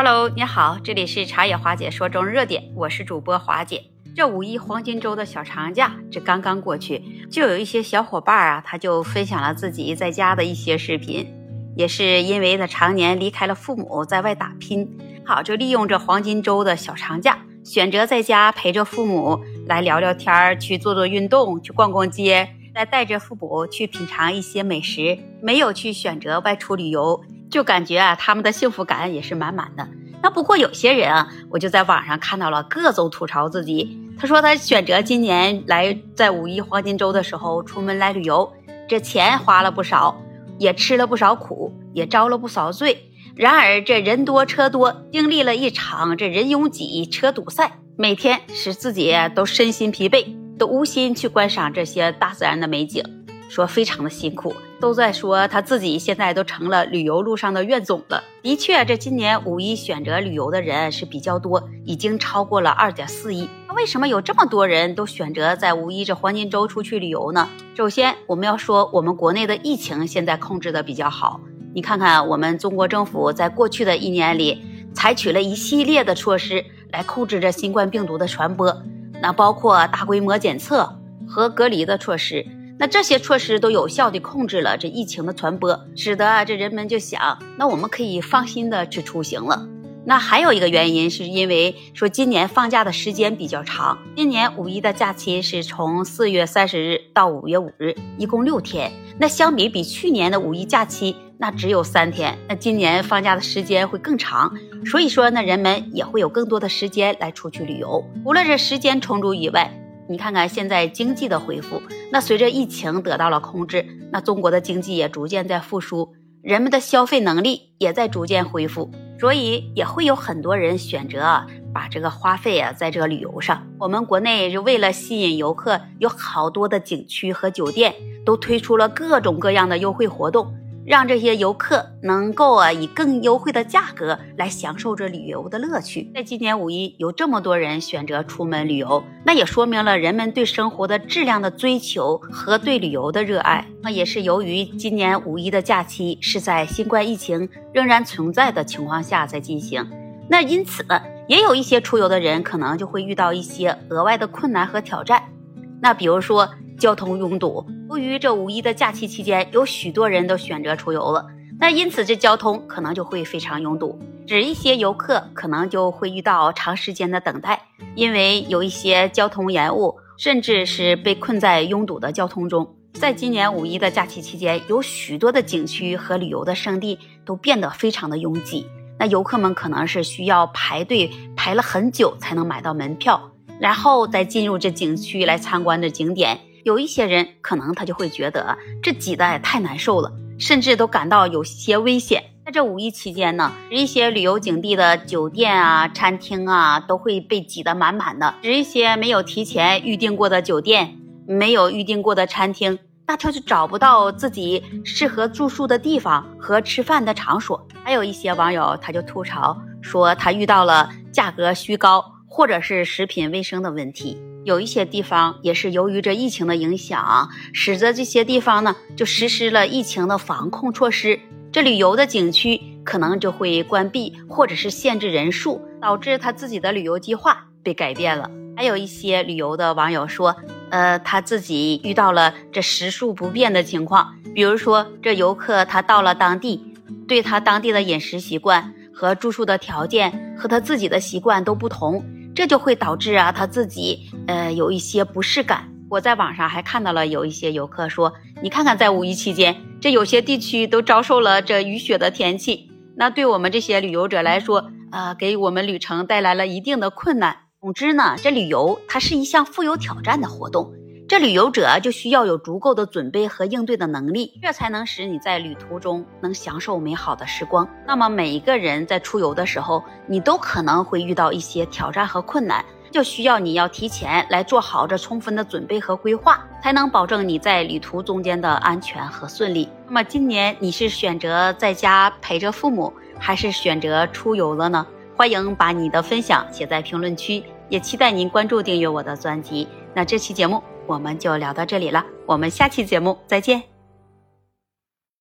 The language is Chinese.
Hello，你好，这里是茶野华姐说中热点，我是主播华姐。这五一黄金周的小长假，这刚刚过去，就有一些小伙伴啊，他就分享了自己在家的一些视频，也是因为他常年离开了父母，在外打拼，好就利用这黄金周的小长假，选择在家陪着父母来聊聊天儿，去做做运动，去逛逛街，再带着父母去品尝一些美食，没有去选择外出旅游。就感觉啊，他们的幸福感也是满满的。那不过有些人啊，我就在网上看到了各种吐槽自己。他说他选择今年来在五一黄金周的时候出门来旅游，这钱花了不少，也吃了不少苦，也遭了不少罪。然而这人多车多，经历了一场这人拥挤车堵塞，每天使自己都身心疲惫，都无心去观赏这些大自然的美景。说非常的辛苦，都在说他自己现在都成了旅游路上的怨总了。的确，这今年五一选择旅游的人是比较多，已经超过了二点四亿。那为什么有这么多人都选择在五一这黄金周出去旅游呢？首先，我们要说我们国内的疫情现在控制的比较好。你看看我们中国政府在过去的一年里，采取了一系列的措施来控制着新冠病毒的传播，那包括大规模检测和隔离的措施。那这些措施都有效地控制了这疫情的传播，使得这人们就想，那我们可以放心的去出行了。那还有一个原因，是因为说今年放假的时间比较长，今年五一的假期是从四月三十日到五月五日，一共六天。那相比比去年的五一假期，那只有三天。那今年放假的时间会更长，所以说呢，人们也会有更多的时间来出去旅游。除了这时间充足以外，你看看现在经济的恢复，那随着疫情得到了控制，那中国的经济也逐渐在复苏，人们的消费能力也在逐渐恢复，所以也会有很多人选择把这个花费啊在这个旅游上。我们国内是为了吸引游客，有好多的景区和酒店都推出了各种各样的优惠活动。让这些游客能够啊以更优惠的价格来享受着旅游的乐趣。在今年五一有这么多人选择出门旅游，那也说明了人们对生活的质量的追求和对旅游的热爱。那也是由于今年五一的假期是在新冠疫情仍然存在的情况下在进行，那因此也有一些出游的人可能就会遇到一些额外的困难和挑战。那比如说。交通拥堵，由于这五一的假期期间，有许多人都选择出游了，那因此这交通可能就会非常拥堵，指一些游客可能就会遇到长时间的等待，因为有一些交通延误，甚至是被困在拥堵的交通中。在今年五一的假期期间，有许多的景区和旅游的胜地都变得非常的拥挤，那游客们可能是需要排队排了很久才能买到门票，然后再进入这景区来参观的景点。有一些人可能他就会觉得这挤的也太难受了，甚至都感到有些危险。在这五一期间呢，一些旅游景地的酒店啊、餐厅啊都会被挤得满满的。一些没有提前预定过的酒店、没有预定过的餐厅，那他就找不到自己适合住宿的地方和吃饭的场所。还有一些网友他就吐槽说，他遇到了价格虚高或者是食品卫生的问题。有一些地方也是由于这疫情的影响，使得这些地方呢就实施了疫情的防控措施，这旅游的景区可能就会关闭或者是限制人数，导致他自己的旅游计划被改变了。还有一些旅游的网友说，呃，他自己遇到了这食宿不便的情况，比如说这游客他到了当地，对他当地的饮食习惯和住宿的条件和他自己的习惯都不同。这就会导致啊，他自己呃有一些不适感。我在网上还看到了有一些游客说，你看看在五一期间，这有些地区都遭受了这雨雪的天气，那对我们这些旅游者来说，呃，给我们旅程带来了一定的困难。总之呢，这旅游它是一项富有挑战的活动。这旅游者就需要有足够的准备和应对的能力，这才能使你在旅途中能享受美好的时光。那么每一个人在出游的时候，你都可能会遇到一些挑战和困难，就需要你要提前来做好这充分的准备和规划，才能保证你在旅途中间的安全和顺利。那么今年你是选择在家陪着父母，还是选择出游了呢？欢迎把你的分享写在评论区，也期待您关注订阅我的专辑。那这期节目。我们就聊到这里了，我们下期节目再见。